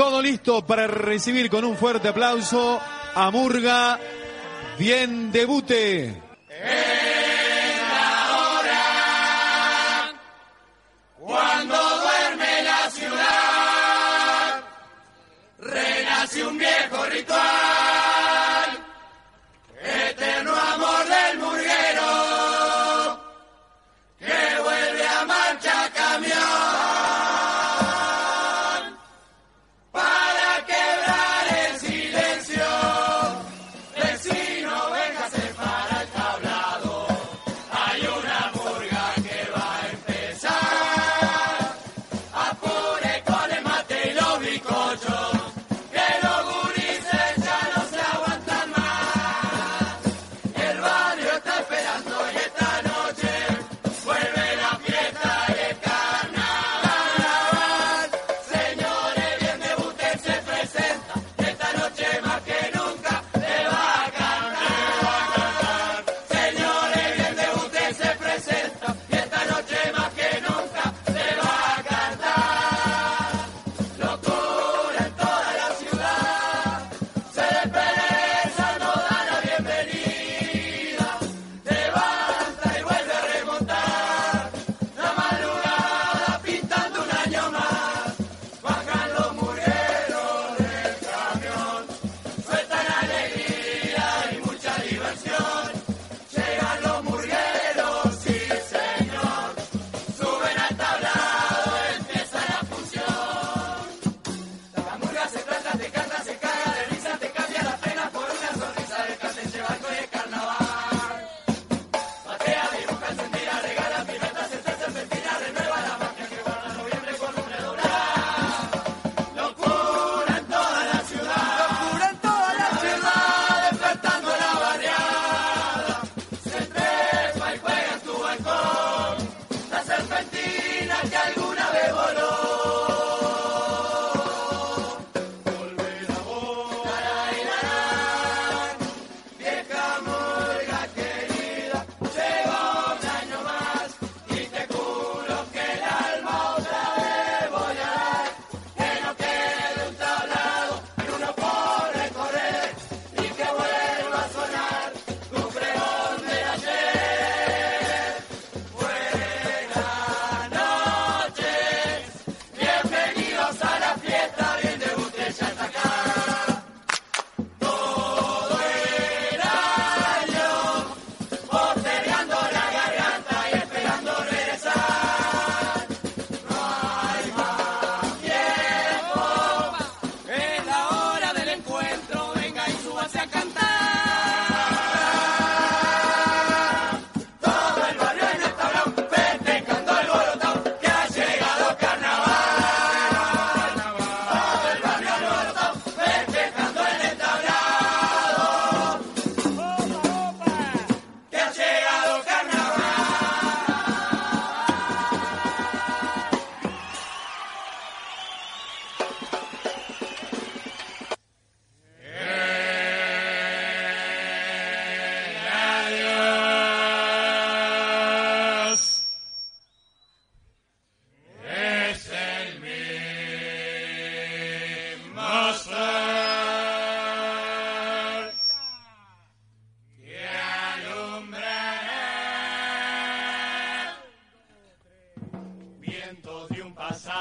Todo listo para recibir con un fuerte aplauso a Murga. Bien debute.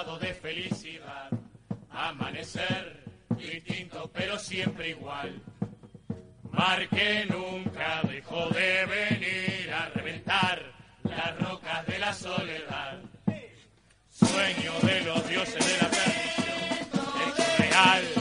de felicidad. Amanecer distinto pero siempre igual. Mar que nunca dejó de venir a reventar las rocas de la soledad. Sueño de los dioses de la perdición, hecho real.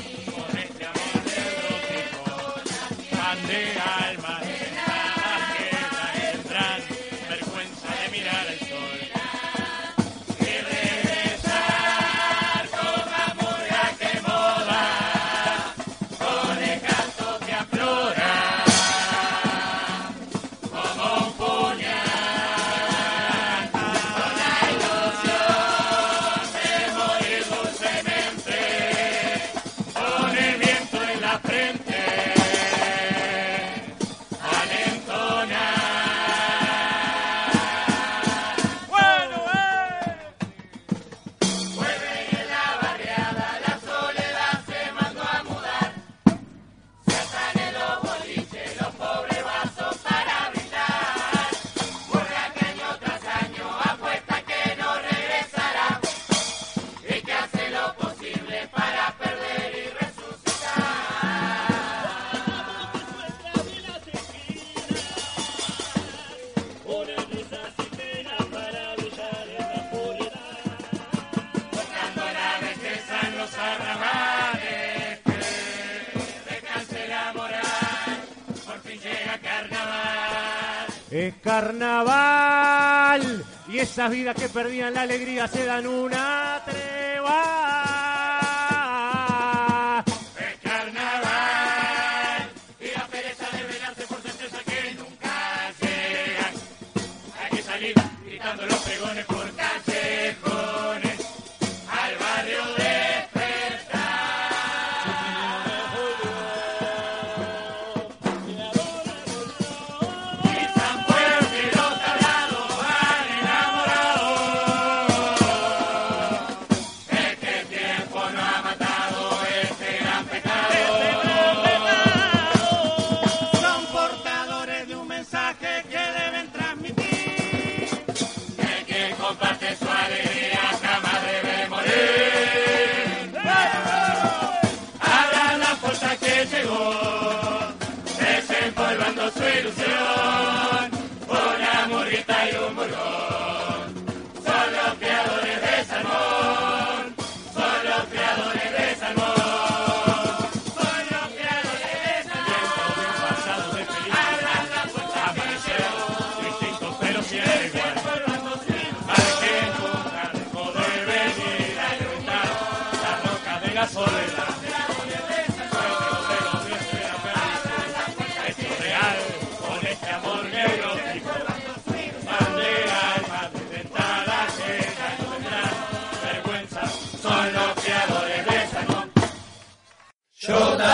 Carnaval. Y esas vidas que perdían la alegría se dan una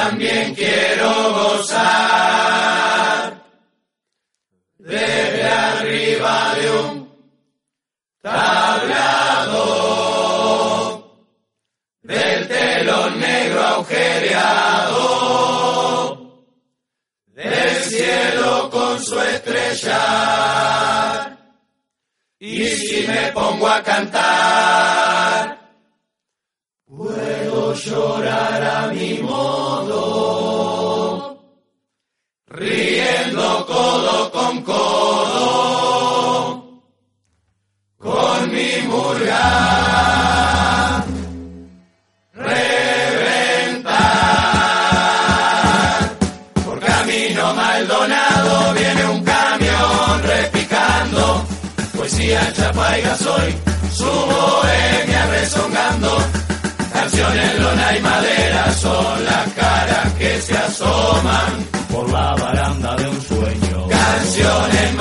también quiero gozar murga reventar por camino Maldonado viene un camión repicando poesía chapa y gasoil su bohemia rezongando canciones lona y madera son las caras que se asoman por la baranda de un sueño. Canciones,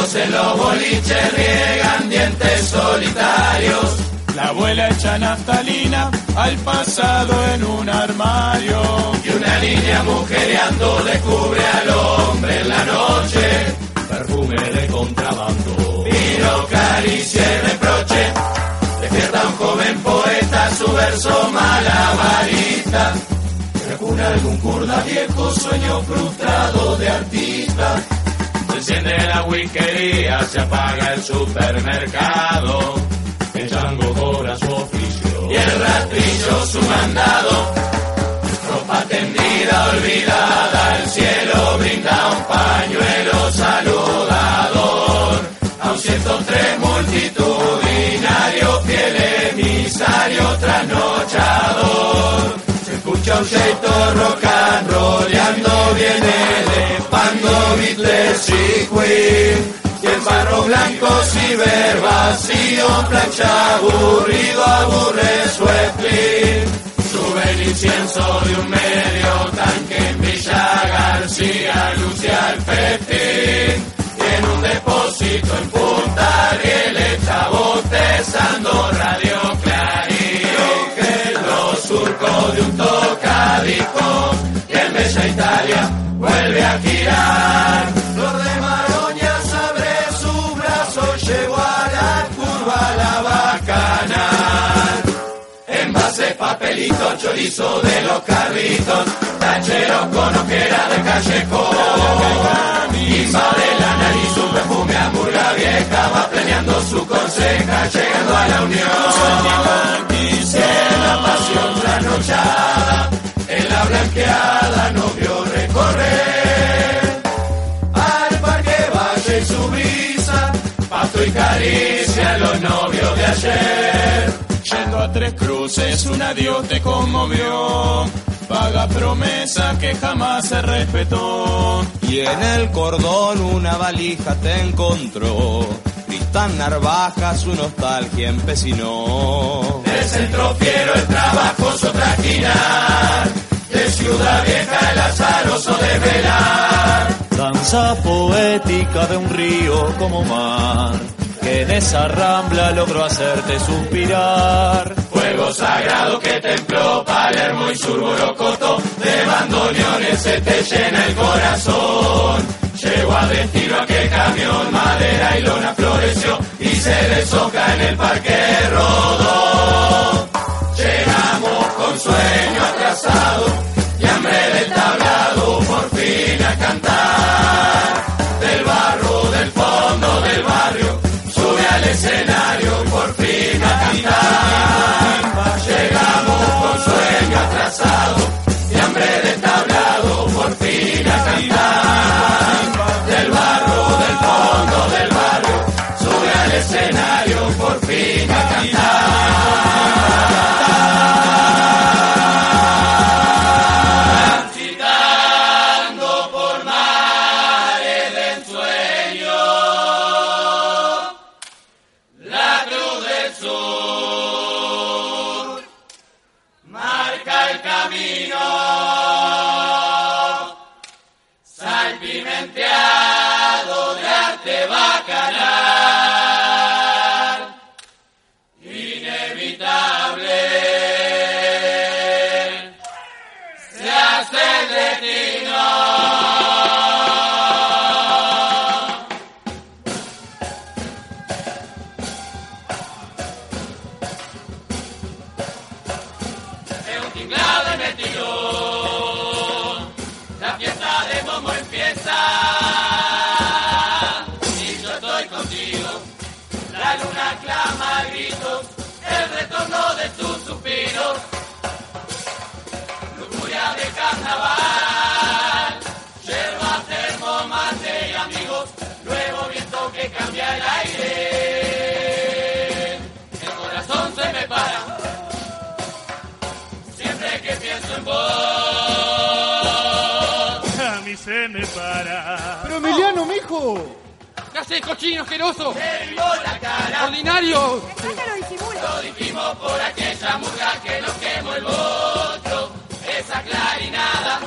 en los boliches riegan dientes solitarios. La abuela echa naftalina al pasado en un armario. Y una niña mujereando descubre al hombre en la noche. Perfume de contrabando. Vino, caricia y reproche. Despierta un joven poeta su verso malabarista. Recuna algún kurda viejo sueño frustrado de artista. La whiskería, se apaga el supermercado. El chango cobra su oficio. Y el rastrillo su mandado. Ropa tendida, olvidada, el cielo brinda un pañuelo saludador. A un 103 multitudinario, fiel emisario trasnochador. Se escucha un jeito rock and rollando, viene elevando Beatles y Queen. Y el barro blanco ciber vacío, plancha aburrido, aburre su. Sube el incienso de un medio tanque en Villa García, lucia el. Y en un depósito en Punta Ariel está botezando Radio de un tocadiscos y en Bella Italia vuelve a girar. Flor de Maroña abre su brazo, llegó a la curva la bacanal. Envases, papelitos, chorizo de los carritos, tacheros con ojera de callejón. Invade la nariz perfume a vieja, va planeando su conseja, llegando a la unión. Y la pasión trasnochada, en la blanqueada no vio recorrer. Al parque Valle y su brisa, pasto y caricia los novios de ayer. Yendo a tres cruces, un adiós te conmovió. Paga promesa que jamás se respetó. Y en el cordón una valija te encontró. Tristán Narvaja su nostalgia empecinó. De centro fiero el trabajoso trajinar, de ciudad vieja el azaroso de velar. Danza poética de un río como mar, que en esa rambla logró hacerte suspirar. Sagrado que templó Palermo y Surgorocoto, de bandoneones se te llena el corazón. Llegó a destino aquel camión, madera y lona floreció y se deshoja en el parque rodó. Llegamos con sueño atrasado y hambre del tablado por fin a cantar. Del barro, del fondo del barrio, sube al escenario atrasado y hambre del tablado por fin a cantar. Del barro, del fondo del barrio, sube al escenario ¿Qué haces, cochino asqueroso? Te vivo la cara, ¡Ordinario! lo dijimos por aquella murga que nos quemó el botro. Esa clarinada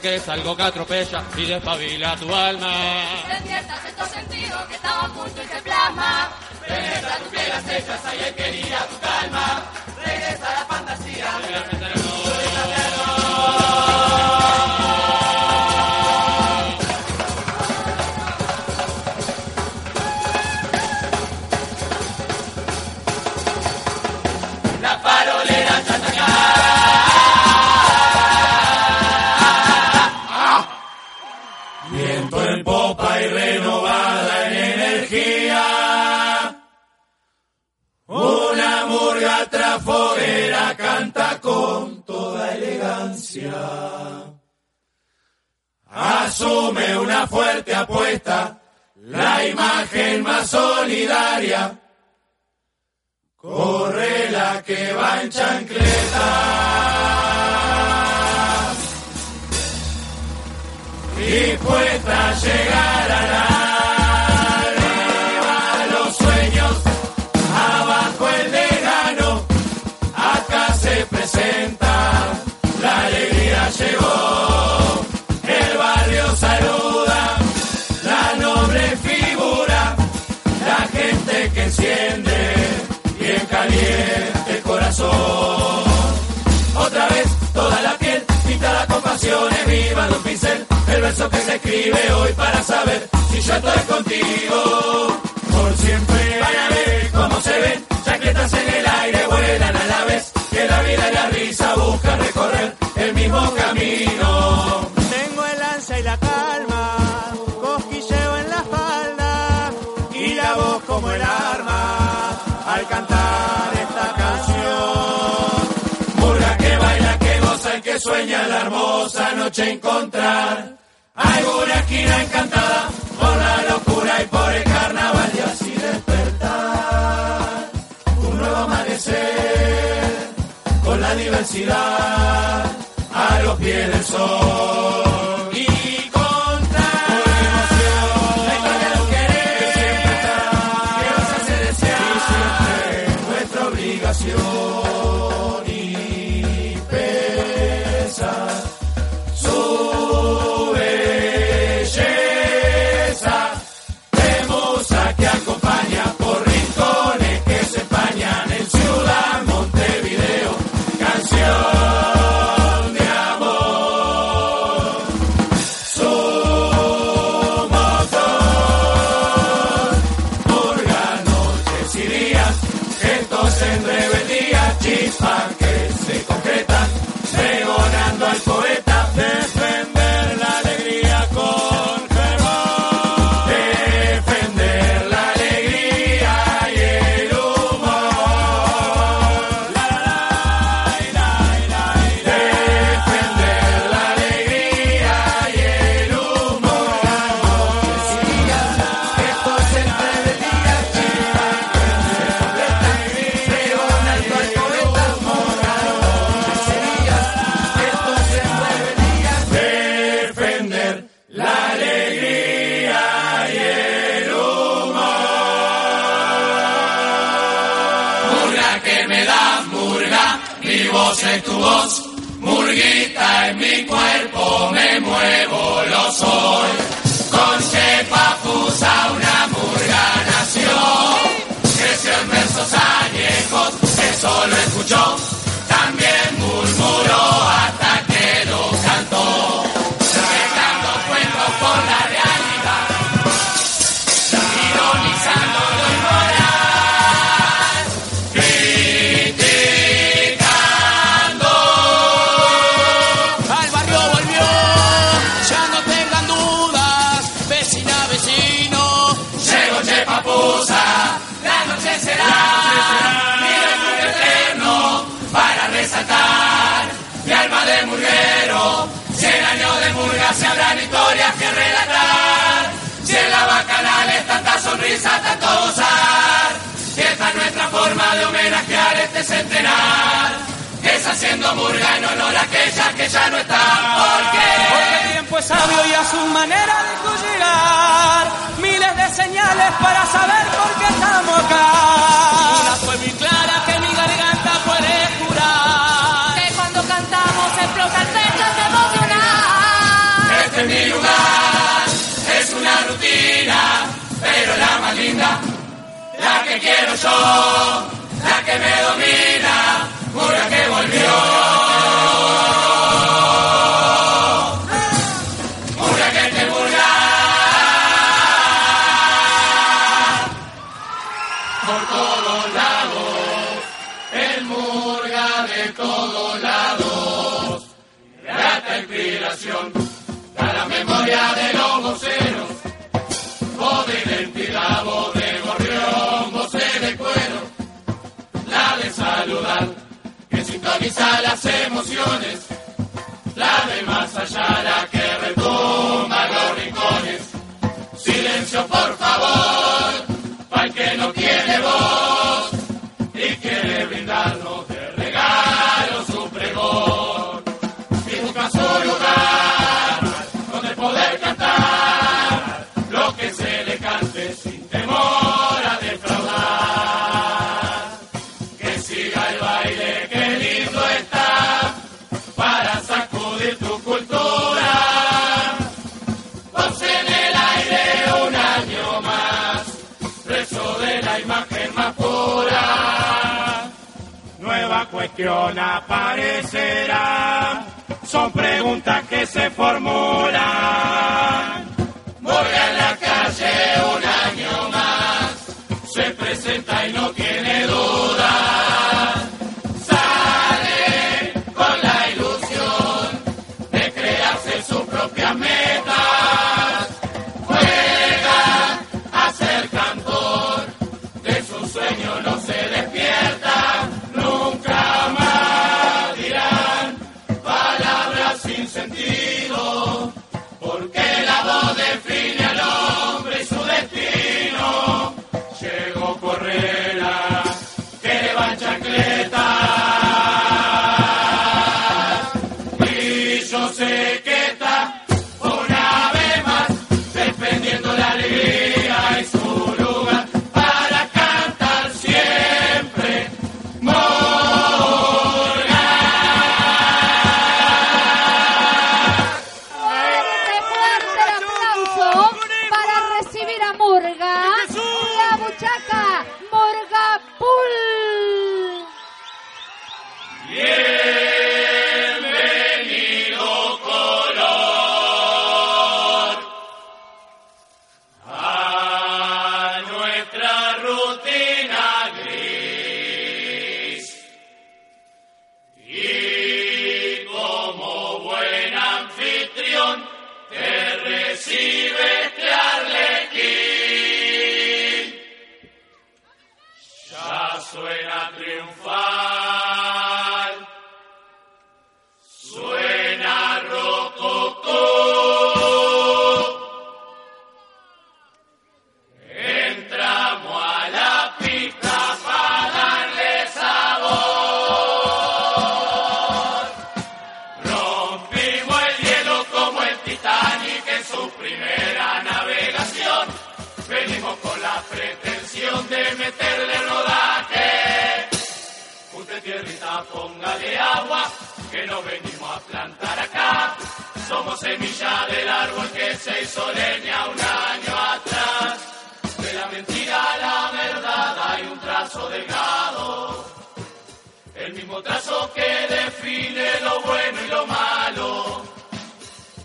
que es algo que atropella y despabila tu alma. Despiertas estos sentidos que estaban a punto y se plasma. Penetra tus piel estrechas, ahí quería tu calma. Regresa la fantasía. Asume una fuerte apuesta, la imagen más solidaria. Corre la que va en chancleta. Dispuesta a llegar el corazón. Otra vez toda la piel pintada con pasiones, viva de un pincel, el verso que se escribe hoy para saber si yo estoy contigo. Por siempre van a ver cómo se ven, chaquetas en el aire vuelan a la vez, que la vida y la risa buscan recorrer el mismo camino. Tengo el ansia y la calma, cosquilleo en la espalda y la voz como el arma al cantar sueña la hermosa noche encontrar. Alguna esquina encantada por la locura y por el carnaval y así despertar. Un nuevo amanecer con la diversidad a los pies del sol. mundo murga en honor a aquella que ya no está. ¿Por qué? Porque el tiempo es sabio y a su manera de llegar miles de señales para saber por qué estamos acá. Una fue muy clara que mi garganta puede curar. Que cuando cantamos explota el pecho de emocional. Este es mi lugar, es una rutina, pero la más linda, la que quiero yo, la que me domina murga las emociones, la de más allá, la que retumba los rincones. Silencio, por cuestión aparecerá. Son preguntas que se formulan. Semilla del árbol que se hizo leña un año atrás. De la mentira a la verdad hay un trazo delgado. El mismo trazo que define lo bueno y lo malo.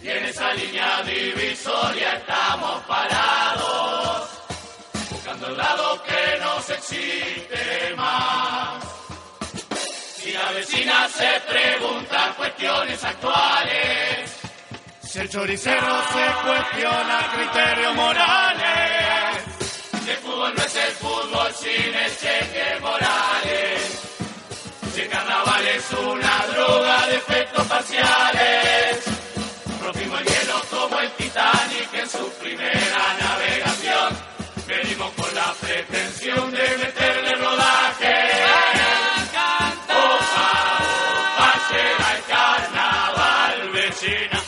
Y en esa línea divisoria estamos parados. Buscando el lado que nos existe más. Si la vecina se pregunta cuestiones actuales, Si el choricero se cuestiona criterios morales. si el fútbol no es el fútbol sin el cheque morales, si el carnaval es una droga de efectos parciales, rompimos el hielo como el Titanic en su primera navegación, venimos con la pretensión de meterle rodaje. Opa, llega el carnaval, vecina,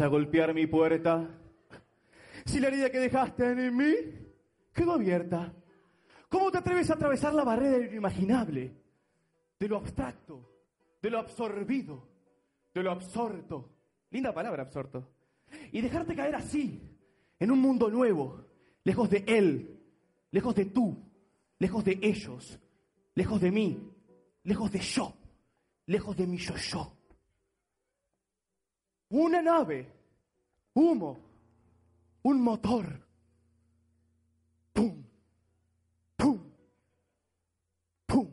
a golpear mi puerta? Si la herida que dejaste en mí quedó abierta. ¿Cómo te atreves a atravesar la barrera de lo imaginable, de lo abstracto, de lo absorbido, de lo absorto? Linda palabra, absorto. Y dejarte caer así, en un mundo nuevo, lejos de él, lejos de tú, lejos de ellos, lejos de mí, lejos de yo, lejos de mi yo-yo. Una nave, humo, un motor. ¡Pum! ¡Pum! ¡Pum!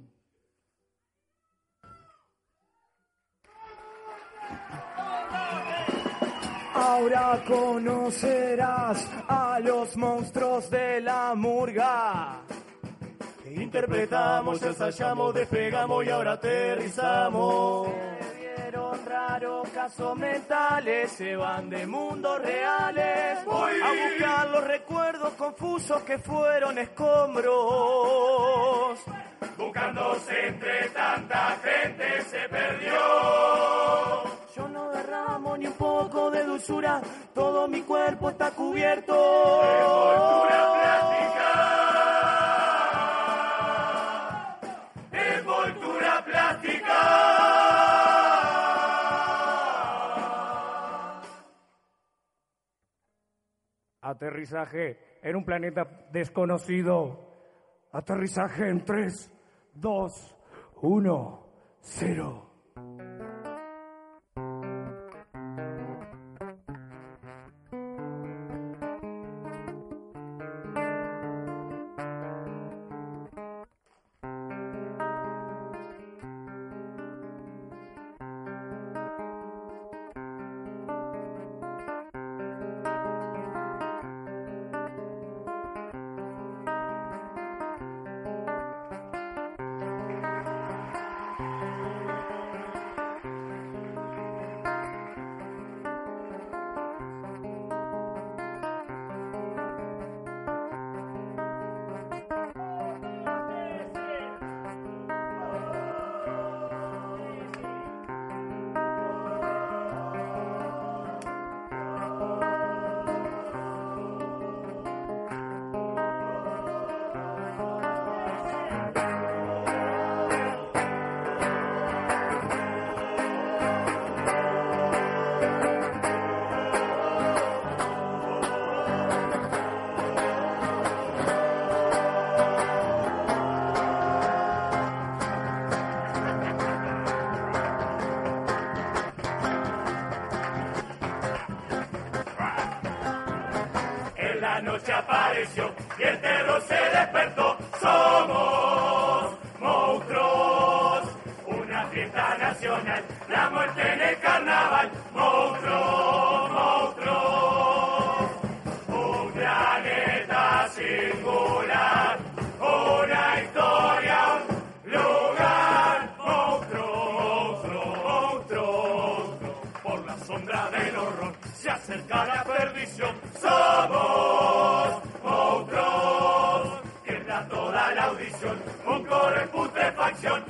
Ahora conocerás a los monstruos de la murga. Interpretamos, ensayamos, despegamos y ahora aterrizamos. Vieron raro casos mentales, se van de mundos reales a buscar los recuerdos confusos que fueron escombros. Buscándose entre tanta gente se perdió. Yo no derramo ni un poco de dulzura, todo mi cuerpo está cubierto. Envoltura Aterrizaje en un planeta desconocido. Aterrizaje en 3, 2, 1, 0. Singular, una historia, un lugar. Monstruos, monstruos, por la sombra del horror se acerca la perdición. Somos monstruos, queda toda la audición, un coro en putrefacción.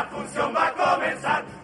La función va a comenzar.